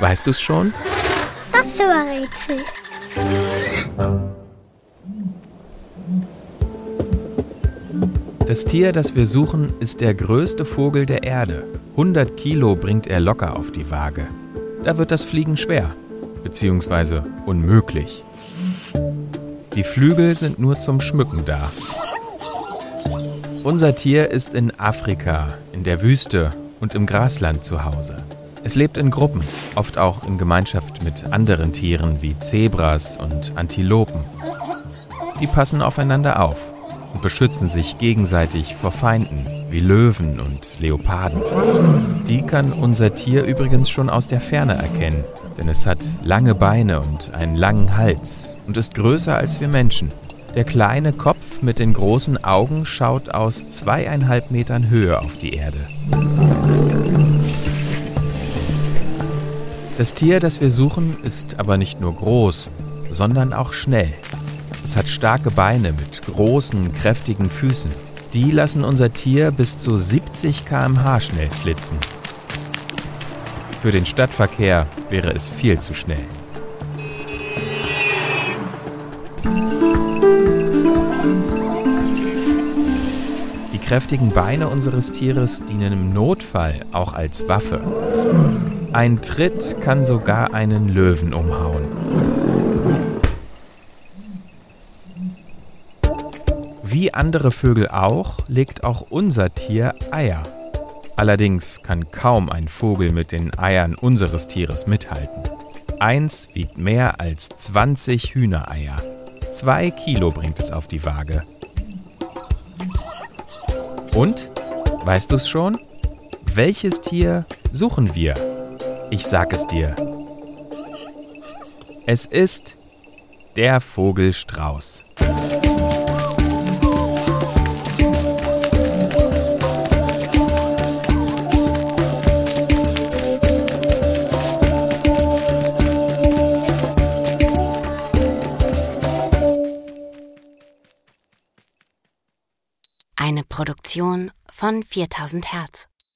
Weißt du es schon? Das war Rätsel. Das Tier, das wir suchen, ist der größte Vogel der Erde. 100 Kilo bringt er locker auf die Waage. Da wird das Fliegen schwer, beziehungsweise unmöglich. Die Flügel sind nur zum Schmücken da. Unser Tier ist in Afrika, in der Wüste und im Grasland zu Hause. Es lebt in Gruppen, oft auch in Gemeinschaft mit anderen Tieren wie Zebras und Antilopen. Die passen aufeinander auf und beschützen sich gegenseitig vor Feinden wie Löwen und Leoparden. Die kann unser Tier übrigens schon aus der Ferne erkennen, denn es hat lange Beine und einen langen Hals und ist größer als wir Menschen. Der kleine Kopf mit den großen Augen schaut aus zweieinhalb Metern Höhe auf die Erde. Das Tier, das wir suchen, ist aber nicht nur groß, sondern auch schnell. Es hat starke Beine mit großen, kräftigen Füßen. Die lassen unser Tier bis zu 70 km/h schnell flitzen. Für den Stadtverkehr wäre es viel zu schnell. Die kräftigen Beine unseres Tieres dienen im Notfall auch als Waffe. Ein Tritt kann sogar einen Löwen umhauen. Wie andere Vögel auch, legt auch unser Tier Eier. Allerdings kann kaum ein Vogel mit den Eiern unseres Tieres mithalten. Eins wiegt mehr als 20 Hühnereier. Zwei Kilo bringt es auf die Waage. Und? Weißt du es schon? Welches Tier suchen wir? Ich sag es dir. Es ist der Vogelstrauß. Eine Produktion von 4000 Hertz.